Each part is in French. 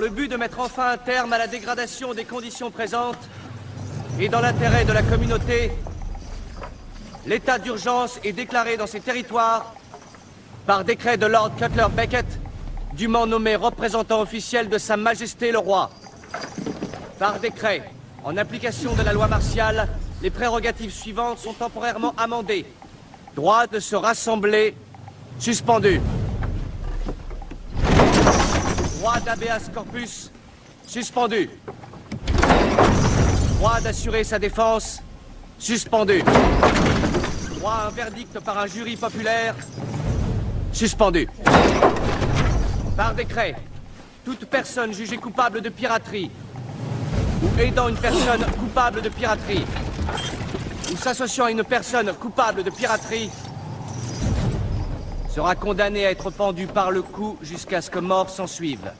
le but de mettre enfin un terme à la dégradation des conditions présentes et dans l'intérêt de la communauté, l'état d'urgence est déclaré dans ces territoires par décret de Lord Cutler Beckett, dûment nommé représentant officiel de Sa Majesté le Roi. Par décret, en application de la loi martiale, les prérogatives suivantes sont temporairement amendées. Droit de se rassembler suspendu. Droit d'habeas corpus suspendu. Droit d'assurer sa défense suspendu. Droit à un verdict par un jury populaire suspendu. Par décret, toute personne jugée coupable de piraterie ou aidant une personne coupable de piraterie ou s'associant à une personne coupable de piraterie sera condamné à être pendu par le cou jusqu'à ce que mort s'en suive.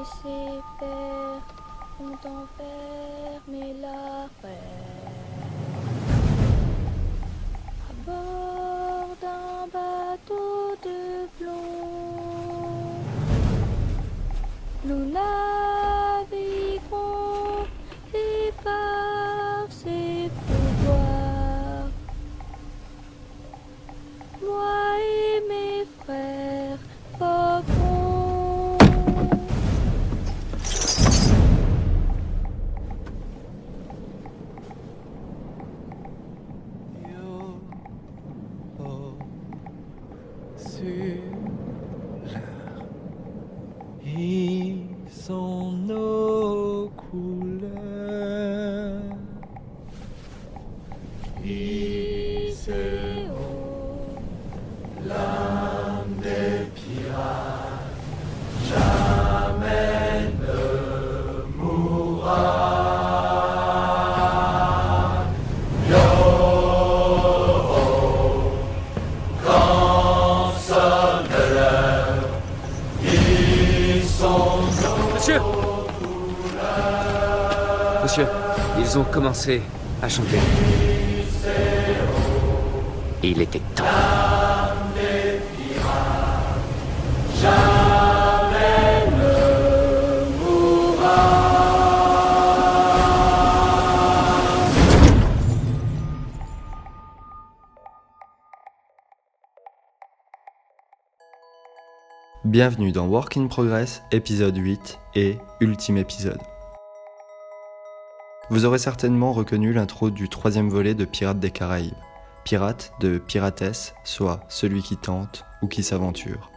Et ses pères ont enfermé la ils ont commencé à chanter. Il était temps. Bienvenue dans Work in Progress, épisode 8 et ultime épisode. Vous aurez certainement reconnu l'intro du troisième volet de Pirates des Caraïbes. Pirate de piratesse, soit celui qui tente ou qui s'aventure.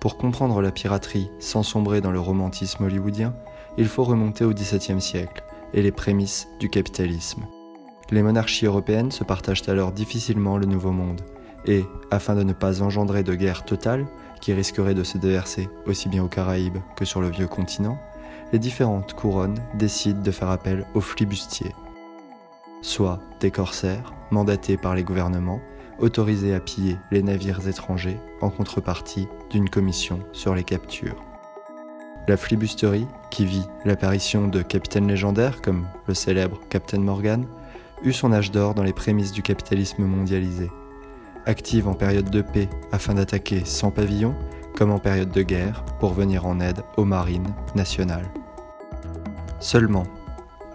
Pour comprendre la piraterie sans sombrer dans le romantisme hollywoodien, il faut remonter au XVIIe siècle et les prémices du capitalisme. Les monarchies européennes se partagent alors difficilement le nouveau monde, et, afin de ne pas engendrer de guerre totale, qui risquerait de se déverser aussi bien aux Caraïbes que sur le vieux continent, les différentes couronnes décident de faire appel aux flibustiers, soit des corsaires mandatés par les gouvernements, autorisés à piller les navires étrangers en contrepartie d'une commission sur les captures. La flibusterie, qui vit l'apparition de capitaines légendaires comme le célèbre Captain Morgan, eut son âge d'or dans les prémices du capitalisme mondialisé active en période de paix afin d'attaquer sans pavillon, comme en période de guerre pour venir en aide aux marines nationales. Seulement,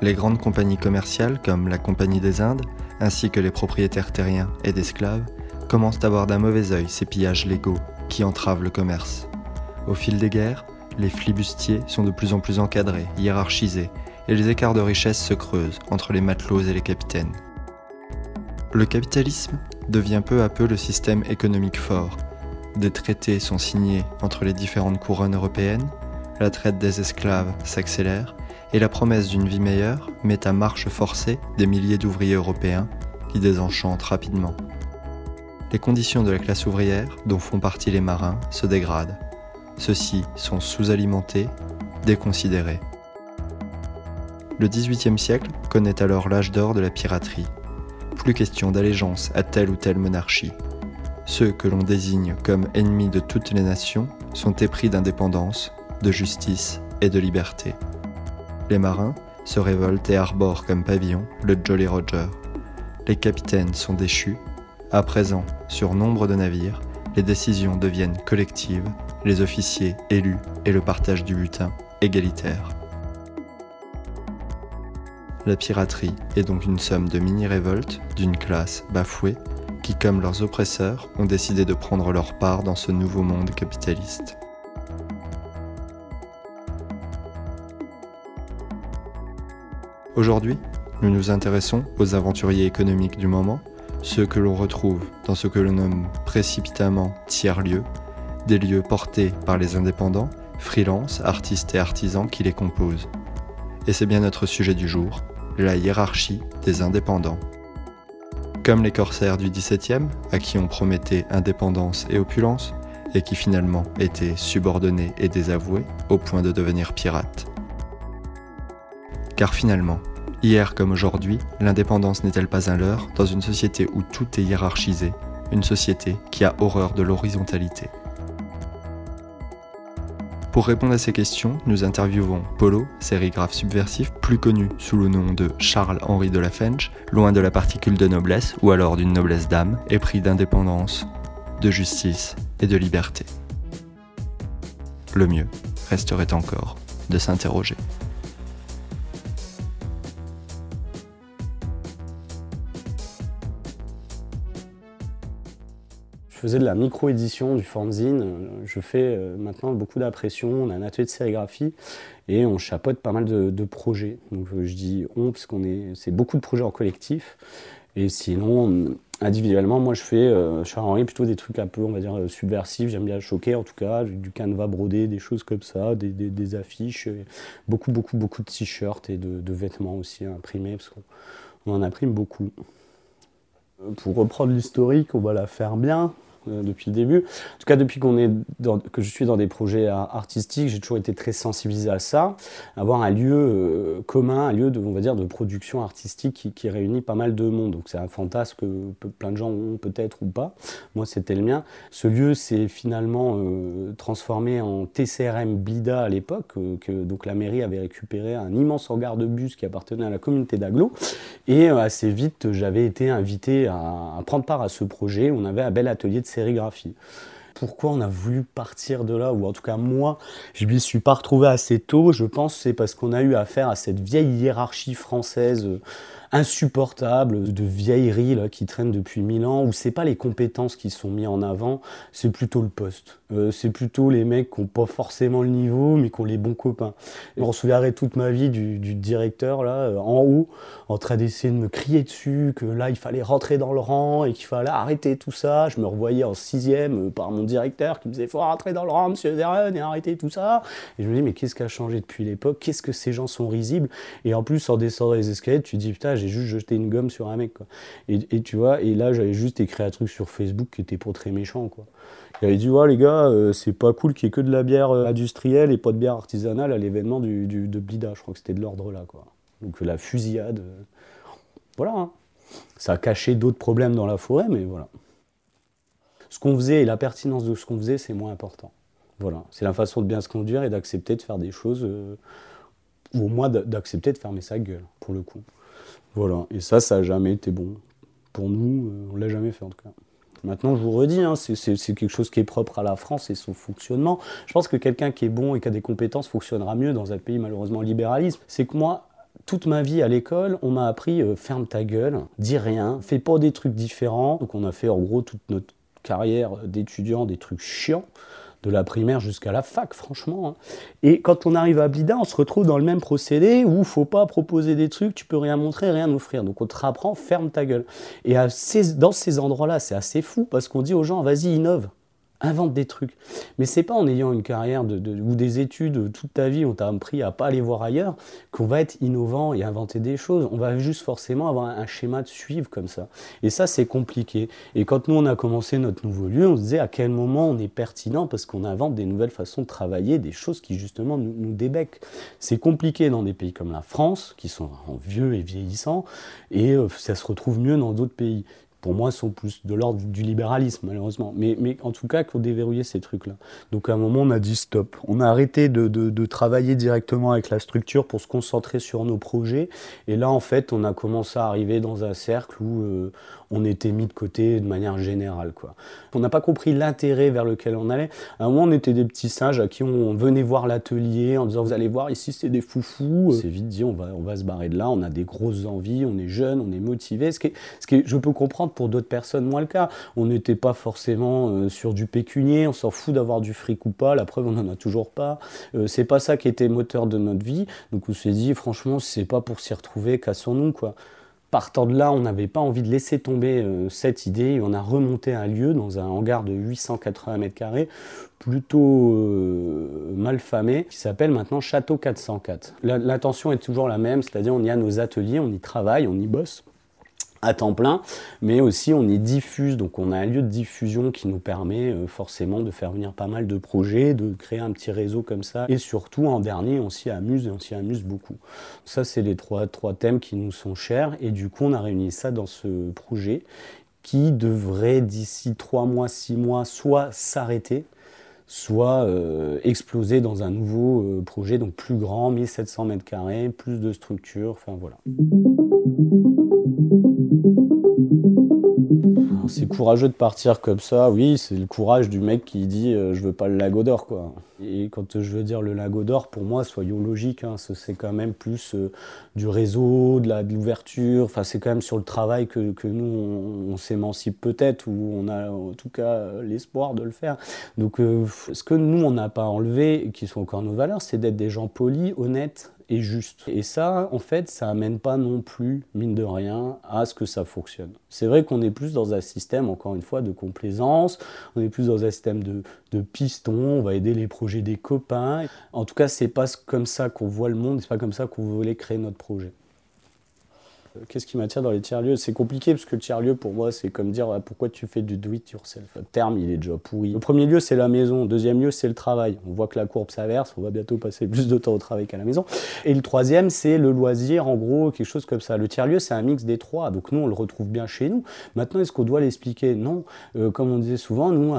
les grandes compagnies commerciales comme la Compagnie des Indes, ainsi que les propriétaires terriens et d'esclaves, commencent à voir d'un mauvais œil ces pillages légaux qui entravent le commerce. Au fil des guerres, les flibustiers sont de plus en plus encadrés, hiérarchisés, et les écarts de richesse se creusent entre les matelots et les capitaines. Le capitalisme devient peu à peu le système économique fort. Des traités sont signés entre les différentes couronnes européennes, la traite des esclaves s'accélère et la promesse d'une vie meilleure met à marche forcée des milliers d'ouvriers européens qui désenchantent rapidement. Les conditions de la classe ouvrière, dont font partie les marins, se dégradent. ceux-ci sont sous-alimentés, déconsidérés. Le XVIIIe siècle connaît alors l'âge d'or de la piraterie. Plus question d'allégeance à telle ou telle monarchie. Ceux que l'on désigne comme ennemis de toutes les nations sont épris d'indépendance, de justice et de liberté. Les marins se révoltent et arborent comme pavillon le Jolly Roger. Les capitaines sont déchus. À présent, sur nombre de navires, les décisions deviennent collectives, les officiers élus et le partage du butin égalitaire. La piraterie est donc une somme de mini-révoltes d'une classe bafouée qui, comme leurs oppresseurs, ont décidé de prendre leur part dans ce nouveau monde capitaliste. Aujourd'hui, nous nous intéressons aux aventuriers économiques du moment, ceux que l'on retrouve dans ce que l'on nomme précipitamment tiers-lieux, des lieux portés par les indépendants, freelance, artistes et artisans qui les composent. Et c'est bien notre sujet du jour, la hiérarchie des indépendants. Comme les corsaires du XVIIe, à qui on promettait indépendance et opulence, et qui finalement étaient subordonnés et désavoués au point de devenir pirates. Car finalement, hier comme aujourd'hui, l'indépendance n'est-elle pas un leurre dans une société où tout est hiérarchisé, une société qui a horreur de l'horizontalité? Pour répondre à ces questions, nous interviewons Polo, sérigraphe subversif, plus connu sous le nom de Charles-Henri de la Fenge, loin de la particule de noblesse ou alors d'une noblesse d'âme, épris d'indépendance, de justice et de liberté. Le mieux resterait encore de s'interroger. Je faisais de la micro-édition, du fanzine. Je fais euh, maintenant beaucoup d'impression. On a un atelier de sérigraphie et on chapeaute pas mal de, projets. Donc euh, je dis on parce qu'on est, c'est beaucoup de projets en collectif. Et sinon, individuellement, moi je fais, euh, Charles-Henri, plutôt des trucs un peu, on va dire, subversifs. J'aime bien choquer en tout cas, du canevas brodé, des choses comme ça, des, affiches, beaucoup, beaucoup, beaucoup de t-shirts et de, de, vêtements aussi imprimés parce qu'on en imprime beaucoup. Pour reprendre l'historique, on va la faire bien. Euh, depuis le début. En tout cas, depuis qu'on est que je suis dans des projets artistiques, j'ai toujours été très sensibilisé à ça, avoir un lieu euh, commun, un lieu de, on va dire, de production artistique qui, réunit pas mal de monde. Donc c'est un fantasme que plein de gens ont peut-être ou pas. Moi, c'était le mien. Ce lieu s'est finalement euh, transformé en TCRM Blida à l'époque, que donc la mairie avait récupéré un immense hangar de bus qui appartenait à la communauté d'Aglo. Et assez vite, j'avais été invité à, à, prendre part à ce projet. On avait un bel atelier de Pourquoi on a voulu partir de là, ou en tout cas moi, je m'y suis pas retrouvé assez tôt, je pense c'est parce qu'on a eu affaire à cette vieille hiérarchie française insupportable de vieillerie là, qui traîne depuis mille ans, où c'est pas les compétences qui sont mises en avant, c'est plutôt le poste. Euh, c'est plutôt les mecs qui n'ont pas forcément le niveau, mais qui ont les bons copains. Je me souviendrai toute ma vie du, directeur là, euh, en haut, en train d'essayer de me crier dessus, que là il fallait rentrer dans le rang et qu'il fallait arrêter tout ça. Je me revoyais en sixième euh, par mon directeur qui me disait faut rentrer dans le rang, monsieur Zeren, et arrêter tout ça. Et je me dis mais qu'est-ce qui a changé depuis l'époque? Qu'est-ce que ces gens sont risibles? Et en plus en descendant les escaliers, tu te dis putain j'ai juste jeté une gomme sur un mec. Et, tu vois, et là, j'avais juste écrit un truc sur Facebook qui était pour très méchant. Quoi. J'avais dit, ouais, les gars, euh, c'est pas cool qu'il n'y ait que de la bière euh, industrielle et pas de bière artisanale à l'événement du, de Blida. Je crois que c'était de l'ordre là. Quoi. Donc la fusillade. Euh, voilà. Hein. Ça a caché d'autres problèmes dans la forêt, mais voilà. Ce qu'on faisait et la pertinence de ce qu'on faisait, c'est moins important. Voilà, c'est la façon de bien se conduire et d'accepter de faire des choses, ou au moins d'accepter de fermer sa gueule, pour le coup. Voilà, et ça, ça n'a jamais été bon. Pour nous, euh, on ne l'a jamais fait en tout cas. Maintenant, je vous redis, hein, c'est quelque chose qui est propre à la France et son fonctionnement. Je pense que quelqu'un qui est bon et qui a des compétences fonctionnera mieux dans un pays malheureusement libéralisme. C'est que moi, toute ma vie à l'école, on m'a appris euh, ferme ta gueule, dis rien, fais pas des trucs différents. Donc on a fait en gros toute notre carrière d'étudiant des trucs chiants de la primaire jusqu'à la fac, franchement. Hein. Et quand on arrive à Blida, on se retrouve dans le même procédé où il faut pas proposer des trucs, tu peux rien montrer, rien offrir. Donc on te rapprend, ferme ta gueule. Et dans ces endroits-là, c'est assez fou parce qu'on dit aux gens, vas-y, innove. Invente des trucs. Mais c'est pas en ayant une carrière ou des études toute ta vie, on t'a appris à pas aller voir ailleurs, qu'on va être innovant et inventer des choses. On va juste forcément avoir un, schéma de suivre comme ça. Et ça, c'est compliqué. Et quand nous, on a commencé notre nouveau lieu, on se disait à quel moment on est pertinent parce qu'on invente des nouvelles façons de travailler, des choses qui justement nous, nous. C'est compliqué dans des pays comme la France, qui sont vraiment vieux et vieillissants, et euh, ça se retrouve mieux dans d'autres pays pour moi, sont plus de l'ordre du libéralisme, malheureusement. Mais, mais en tout cas, il faut déverrouiller ces trucs-là. Donc à un moment, on a dit stop. On a arrêté de, de- travailler directement avec la structure pour se concentrer sur nos projets. Et là, en fait, on a commencé à arriver dans un cercle où euh, on était mis de côté de manière générale. Quoi. On n'a pas compris l'intérêt vers lequel on allait. À un moment, on était des petits singes à qui on venait voir l'atelier en disant Vous allez voir, ici, c'est des foufous. C'est vite dit on va, on va se barrer de là. On a des grosses envies, on est jeune, on est motivé. Ce qui ce qui je peux comprendre pour d'autres personnes, moins le cas. On n'était pas forcément euh, sur du pécunier, on s'en fout d'avoir du fric ou pas. La preuve, on n'en a toujours pas. Euh, c'est pas ça qui était moteur de notre vie. Donc, on s'est dit Franchement, c'est pas pour s'y retrouver, cassons-nous. quoi. Partant de là, on n'avait pas envie de laisser tomber euh, cette idée on a remonté un lieu dans un hangar de 880 mètres carrés, plutôt euh, mal famé, qui s'appelle maintenant Château 404. La- L'intention est toujours la même, c'est-à-dire on y a nos ateliers, on y travaille, on y bosse à temps plein, mais aussi on y diffuse, donc on a un lieu de diffusion qui nous permet euh, forcément de faire venir pas mal de projets, de créer un petit réseau comme ça, et surtout en dernier on s'y amuse et on s'y amuse beaucoup. Ça c'est les trois, trois thèmes qui nous sont chers, et du coup on a réuni ça dans ce projet qui devrait d'ici trois mois, six mois, soit s'arrêter, soit euh, exploser dans un nouveau euh, projet, donc plus grand, 1700 mètres carrés, plus de structure, enfin voilà. C'est courageux de partir comme ça, oui, c'est le courage du mec qui dit euh, je veux pas le lago d'or quoi. Et quand je veux dire le lago d'or, pour moi, soyons logiques, hein, ce- c'est quand même plus euh, du réseau, de l'ouverture, enfin c'est quand même sur le travail que, nous on, s'émancipe peut-être, ou on a en tout cas euh, l'espoir de le faire. Donc ce que nous on n'a pas enlevé, qui sont encore nos valeurs, c'est d'être des gens polis, honnêtes et justes. Et ça, en fait, ça amène pas non plus, mine de rien, à ce que ça fonctionne. C'est vrai qu'on est plus dans un système, encore une fois, de complaisance, on est plus dans un système de, de piston, on va aider les projets des copains. En tout cas, c'est pas comme ça qu'on voit le monde, c'est pas comme ça qu'on voulait créer notre projet. Euh, Qu'est-ce qui m'attire dans les tiers-lieux? C'est compliqué parce que le tiers-lieu, pour moi, c'est comme dire ah, pourquoi tu fais du do-it-yourself. Le terme, il est déjà pourri. Le premier lieu, c'est la maison. Deuxième lieu, c'est le travail. On voit que la courbe s'inverse. On va bientôt passer plus de temps au travail qu'à la maison. Et le troisième, c'est le loisir, en gros, quelque chose comme ça. Le tiers-lieu, c'est un mix des trois. Donc nous, on le retrouve bien chez nous. Maintenant, est-ce qu'on doit l'expliquer? Non. Euh, comme on disait souvent, nous,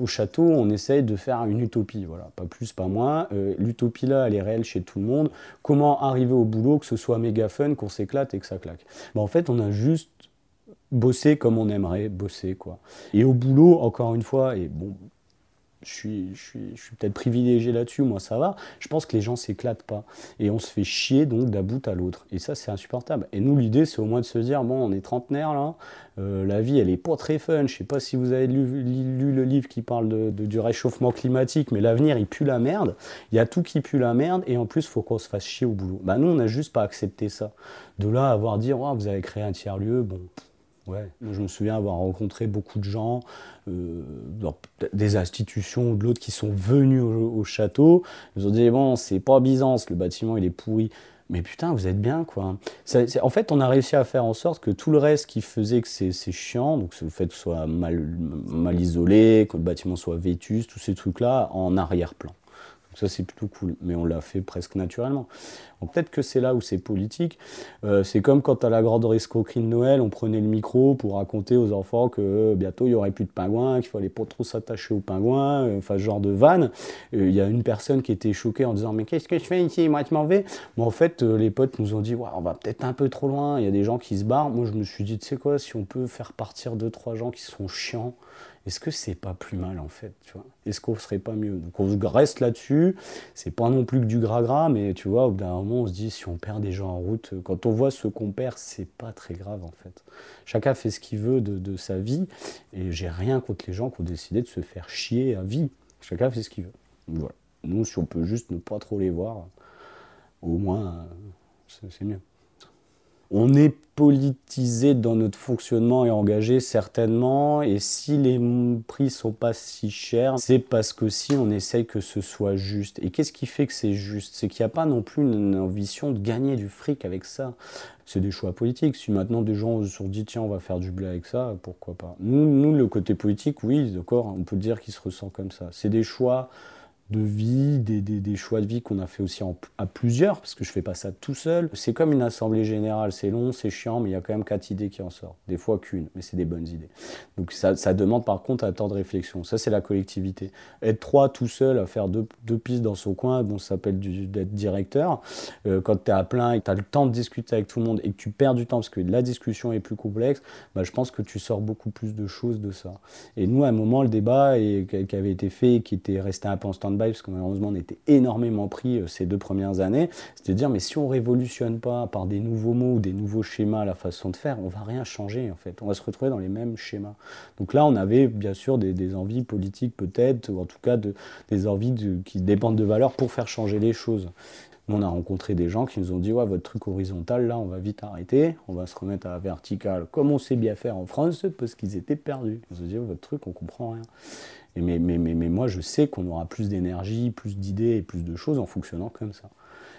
au château, on essaye de faire une utopie. Voilà, pas plus, pas moins. Euh, L'utopie là, elle est réelle chez tout le monde. Comment arriver au boulot, que ce soit méga fun, qu'on s'éclate et que claque En fait, on a juste bossé comme on aimerait bosser, quoi. Et au boulot, encore une fois, et bon, je suis, peut-être privilégié là-dessus, moi ça va. Je pense que les gens s'éclatent pas. Et on se fait chier donc d'un bout à l'autre. Et ça, c'est insupportable. Et nous, l'idée, c'est au moins de se dire bon, on est trentenaire là, euh, la vie, elle est pas très fun. Je sais pas si vous avez lu, le livre qui parle du réchauffement climatique, mais l'avenir, il pue la merde. Il y a tout qui pue la merde. Et en plus, faut qu'on se fasse chier au boulot. Bah, nous, on n'a juste pas accepté ça. De là à avoir dit oh, vous avez créé un tiers-lieu, bon. Ouais, je me souviens avoir rencontré beaucoup de gens, euh, dans des institutions ou de l'autre qui sont venus au, au château. Ils ont dit bon, c'est pas Byzance, le bâtiment il est pourri. Mais putain, vous êtes bien quoi. En fait, on a réussi à faire en sorte que tout le reste qui faisait que c'est chiant, donc le fait que ce soit mal, mal isolé, que le bâtiment soit vétuste, tous ces trucs-là en arrière-plan. Donc ça c'est plutôt cool, mais on l'a fait presque naturellement. Peut-être que c'est là où c'est politique. Euh, c'est comme quand à la grande escroquerie de Noël, on prenait le micro pour raconter aux enfants que euh, bientôt il y aurait plus de pingouins, qu'il fallait pas trop s'attacher aux pingouins, euh, enfin ce genre de vanne. Il y a une personne qui était choquée en disant mais qu'est-ce que je fais ici, moi je m'en vais. Mais en fait les potes nous ont dit on va peut-être un peu trop loin, il y a des gens qui se barrent. Moi je me suis dit tu sais quoi, si on peut faire partir deux trois gens qui sont chiants, est-ce que c'est pas plus mal en fait, tu vois? Est-ce qu'on serait pas mieux? Donc on reste là-dessus. C'est pas non plus que du gras-gras, mais tu vois, au bout d'un moment, on se dit si on perd des gens en route, euh, quand on voit ce qu'on perd, c'est pas très grave en fait. Chacun fait ce qu'il veut de, sa vie, et j'ai rien contre les gens qui ont décidé de se faire chier à vie. Chacun fait ce qu'il veut. Voilà. Nous, si on peut juste ne pas trop les voir, au moins, euh, c'est mieux. On est politisé dans notre fonctionnement et engagé certainement. Et si les prix sont pas si chers, c'est parce que si on essaye que ce soit juste. Et qu'est-ce qui fait que c'est juste? C'est qu'il n'y a pas non plus une ambition de gagner du fric avec ça. C'est des choix politiques. Si maintenant des gens se sont dit tiens on va faire du blé avec ça, pourquoi pas? Nous, nous le côté politique, oui, d'accord, on peut dire qu'il se ressent comme ça. C'est des choix de vie, des, choix de vie qu'on a fait aussi à plusieurs, parce que je fais pas ça tout seul. C'est comme une assemblée générale, c'est long, c'est chiant, mais il y a quand même quatre idées qui en sortent. Des fois qu'une, mais c'est des bonnes idées. Donc ça, demande par contre un temps de réflexion. Ça, c'est la collectivité. Être trois tout seul à faire deux, pistes dans son coin, bon, ça s'appelle d'être directeur. Euh, quand tu es à plein et que tu as le temps de discuter avec tout le monde et que tu perds du temps parce que la discussion est plus complexe, bah, je pense que tu sors beaucoup plus de choses de ça. Et nous, à un moment, le débat et, qui avait été fait, qui était resté un peu en parce que malheureusement on était énormément pris euh, ces deux premières années, c'est de dire mais si on révolutionne pas par des nouveaux mots ou des nouveaux schémas la façon de faire, on va rien changer en fait. On va se retrouver dans les mêmes schémas. Donc là on avait bien sûr des, envies politiques peut-être, ou en tout cas des envies qui dépendent de valeurs pour faire changer les choses. On a rencontré des gens qui nous ont dit ouais, votre truc horizontal, là, on va vite arrêter, on va se remettre à la verticale, comme on sait bien faire en France, parce qu'ils étaient perdus. Ils nous ont dit votre truc, on comprend rien mais, mais, mais, mais, moi, je sais qu'on aura plus d'énergie, plus d'idées et plus de choses en fonctionnant comme ça.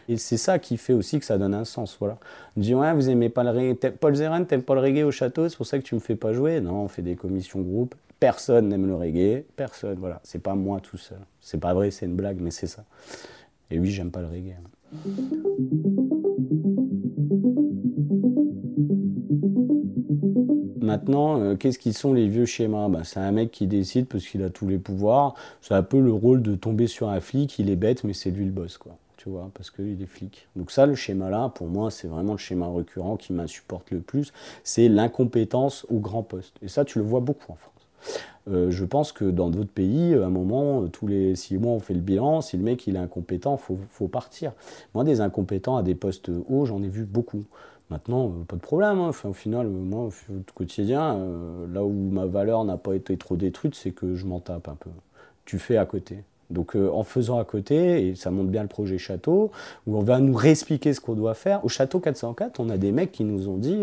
Et c'est ça qui fait aussi que ça donne un sens. Voilà. On dit, vous aimez pas le reggae. Paul Zeren, t'aimes pas le reggae au château, c'est pour ça que tu me fais pas jouer. Non, on fait des commissions groupes. Personne n'aime le reggae. Personne. Voilà. C'est pas moi tout seul. C'est pas vrai, c'est une blague, mais c'est ça. Et oui, j'aime pas le reggae. Maintenant, euh, qu'est-ce qu'ils sont les vieux schémas? Ben, C'est un mec qui décide parce qu'il a tous les pouvoirs. C'est un peu le rôle de tomber sur un flic, il est bête, mais c'est lui le boss, quoi. Tu vois, parce qu'il est flic. Donc ça, le schéma-là, pour moi, c'est vraiment le schéma récurrent qui m'insupporte le plus. C'est l'incompétence au grand poste. Et ça, tu le vois beaucoup en France. Euh, je pense que dans d'autres pays, à un moment, tous les six mois, on fait le bilan. Si le mec il est incompétent, faut, faut, partir. Moi, des incompétents à des postes hauts, j'en ai vu beaucoup. Maintenant, euh, pas de problème. Hein. au final, euh, moi, au quotidien, euh, là où ma valeur n'a pas été trop détruite, c'est que je m'en tape un peu. Tu fais à côté. Donc en faisant à côté, et ça montre bien le projet Château, où on va nous réexpliquer ce qu'on doit faire. Au Château 404, on a des mecs qui nous ont dit,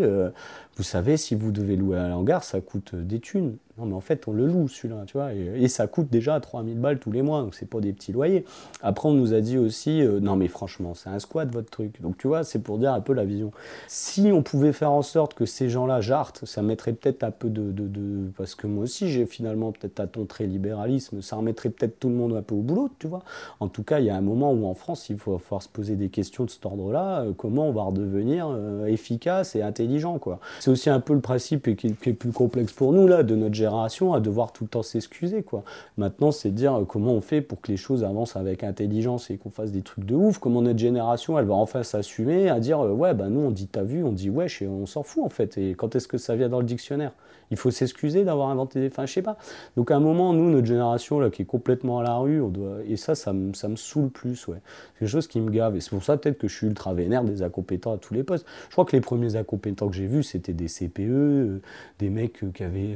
vous savez, si vous devez louer un hangar, ça coûte des thunes. Mais en fait, on le loue, celui-là, tu vois, et, ça coûte déjà 3000 balles tous les mois, donc c'est pas des petits loyers. Après, on nous a dit aussi, euh, non, mais franchement, c'est un squat, votre truc. Donc, tu vois, c'est pour dire un peu la vision. Si on pouvait faire en sorte que ces gens-là jartent, ça mettrait peut-être un peu de, de, Parce que moi aussi, j'ai finalement peut-être à ton très libéralisme, ça remettrait peut-être tout le monde un peu au boulot, tu vois. En tout cas, il y a un moment où en France, il faut falloir se poser des questions de cet ordre-là, euh, comment on va redevenir euh, efficace et intelligent, quoi. C'est aussi un peu le principe qui, qui est plus complexe pour nous, là, de notre à devoir tout le temps s'excuser. quoi. Maintenant, c'est dire euh, comment on fait pour que les choses avancent avec intelligence et qu'on fasse des trucs de ouf. Comment notre génération, elle va enfin s'assumer à dire euh, ouais, bah nous, on dit t'as vu, on dit wesh, et on s'en fout en fait. Et quand est-ce que ça vient dans le dictionnaire? Il faut s'excuser d'avoir inventé des. Enfin, je sais pas. Donc, à un moment, nous, notre génération, là, qui est complètement à la rue, on doit. Et ça, ça me, ça me saoule plus, ouais. C'est quelque chose qui me gave. Et c'est pour ça, peut-être, que je suis ultra vénère des incompétents à tous les postes. Je crois que les premiers incompétents que j'ai vus, c'était des CPE, euh, des mecs qui avaient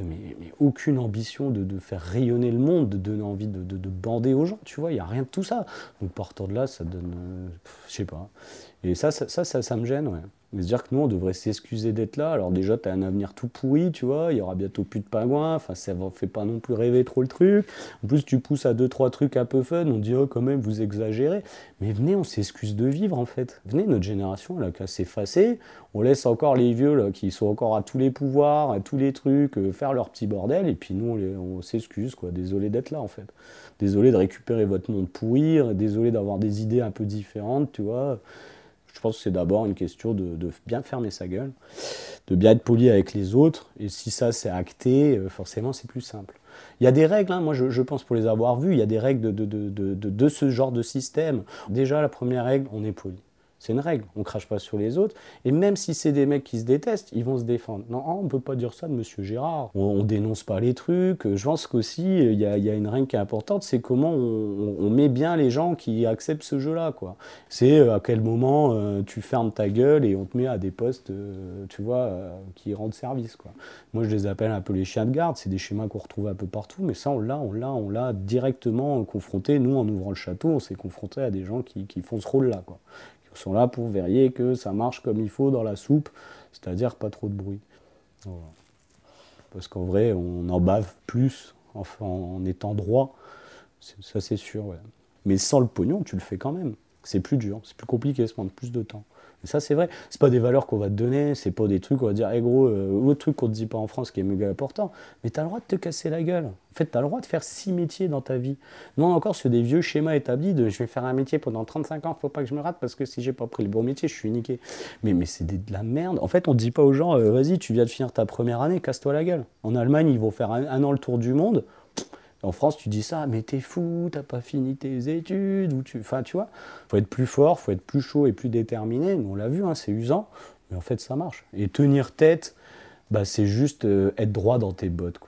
aucune ambition de, de, faire rayonner le monde, de donner envie de, de, de bander aux gens, tu vois. Il n'y a rien de tout ça. Donc, partant de là, ça donne. Euh, je sais pas. Et ça, ça, ça, ça, ça me gêne, ouais. Mais se dire que nous, on devrait s'excuser d'être là. Alors déjà, tu as un avenir tout pourri, tu vois, il y aura bientôt plus de pingouins, enfin, ça ne fait pas non plus rêver trop le truc. En plus, tu pousses à deux, trois trucs un peu fun, on dit, oh, quand même, vous exagérez. Mais venez, on s'excuse de vivre, en fait. Venez, notre génération, elle a qu'à s'effacer. On laisse encore les vieux, qui sont encore à tous les pouvoirs, à tous les trucs, euh, faire leur petit bordel, et puis nous, on, on s'excuse, quoi. Désolé d'être là, en fait. Désolé de récupérer votre monde pourri, désolé d'avoir des idées un peu différentes, tu vois. Je pense que c'est d'abord une question de, bien fermer sa gueule, de bien être poli avec les autres. Et si ça c'est acté, euh, forcément c'est plus simple. Il y a des règles, hein, moi je, pense pour les avoir vues, il y a des règles de, de, ce genre de système. Déjà la première règle, on est poli. C'est une règle, on crache pas sur les autres. Et même si c'est des mecs qui se détestent, ils vont se défendre. Non, on peut pas dire ça de Monsieur Gérard. On, ne dénonce pas les trucs. Je pense qu'aussi, il y a, une règle qui est importante, c'est comment on, met bien les gens qui acceptent ce jeu-là. quoi. C'est euh, à quel moment euh, tu fermes ta gueule et on te met à des postes, euh, tu vois, qui rendent service. quoi. Moi, je les appelle un peu les chiens de garde. C'est des schémas qu'on retrouve un peu partout, mais ça, on l'a, on l'a, on l'a directement confronté. Nous, en ouvrant le château, on s'est confronté à des gens qui, qui font ce rôle-là, quoi sont là pour vérifier que ça marche comme il faut dans la soupe, c'est-à-dire pas trop de bruit. Parce qu'en vrai, on en bave plus en étant droit, ça c'est sûr. Mais sans le pognon, tu le fais quand même. C'est plus dur, c'est plus compliqué, ça prend plus de temps. Et ça, c'est vrai. C'est pas des valeurs qu'on va te donner, c'est pas des trucs qu'on va dire, hé gros, euh, autre truc qu'on te dit pas en France qui est méga important. Mais t'as le droit de te casser la gueule. En fait, t'as le droit de faire six métiers dans ta vie. Non, encore sur des vieux schémas établis de je vais faire un métier pendant 35 ans, faut pas que je me rate parce que si j'ai pas pris le bon métier, je suis niqué. Mais, mais c'est de la merde. En fait, on dit pas aux gens, euh, vas-y, tu viens de finir ta première année, casse-toi la gueule. En Allemagne, ils vont faire un an le tour du monde. En France, tu dis ça, mais t'es fou, t'as pas fini tes études, ou tu, enfin, tu vois, faut être plus fort, faut être plus chaud et plus déterminé. On l'a vu, hein, c'est usant, mais en fait, ça marche. Et tenir tête, bah, c'est juste euh, être droit dans tes bottes,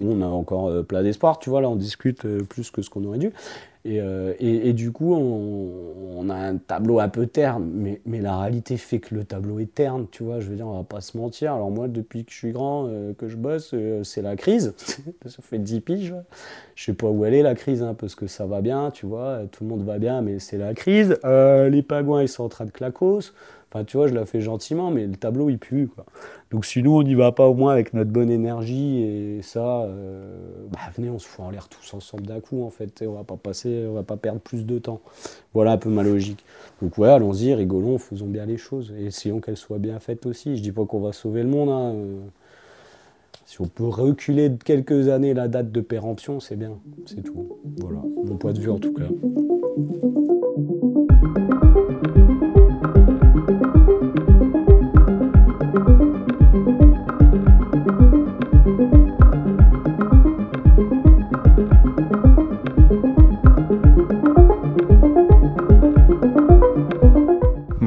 on a encore euh, plein d'espoir, tu vois, là, on discute euh, plus que ce qu'on aurait dû. Et, euh, et- du coup, on, a un tableau un peu terne, mais, la réalité fait que le tableau est terne, tu vois, je veux dire, on va pas se mentir. Alors moi, depuis que je suis grand, euh, que je bosse, euh, c'est la crise. ça fait 10 piges. Je sais pas où elle est, la crise, hein, parce que ça va bien, tu vois, tout le monde va bien, mais c'est la crise. Les pagouins, ils sont en train de clacos. Enfin, tu vois, je la fais gentiment, mais le tableau, il pue, quoi. Donc si nous, on n'y va pas au moins avec notre bonne énergie et ça, euh, bah, venez, on se fout en l'air tous ensemble d'un coup, en fait. Et on va pas passer, on va pas perdre plus de temps. Voilà un peu ma logique. Donc ouais, allons-y, rigolons, faisons bien les choses. Et essayons qu'elles soient bien faites aussi. Je dis pas qu'on va sauver le monde. hein, euh, Si on peut reculer de quelques années la date de péremption, c'est bien. C'est tout. Voilà, mon point de vue en tout cas.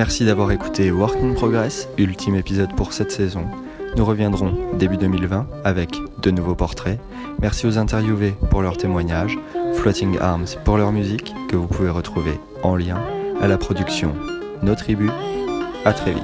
Merci d'avoir écouté Work in Progress, ultime épisode pour cette saison. Nous reviendrons début 2020 avec de nouveaux portraits. Merci aux interviewés pour leurs témoignages, Floating Arms pour leur musique que vous pouvez retrouver en lien à la production Nos Tribus. À très vite.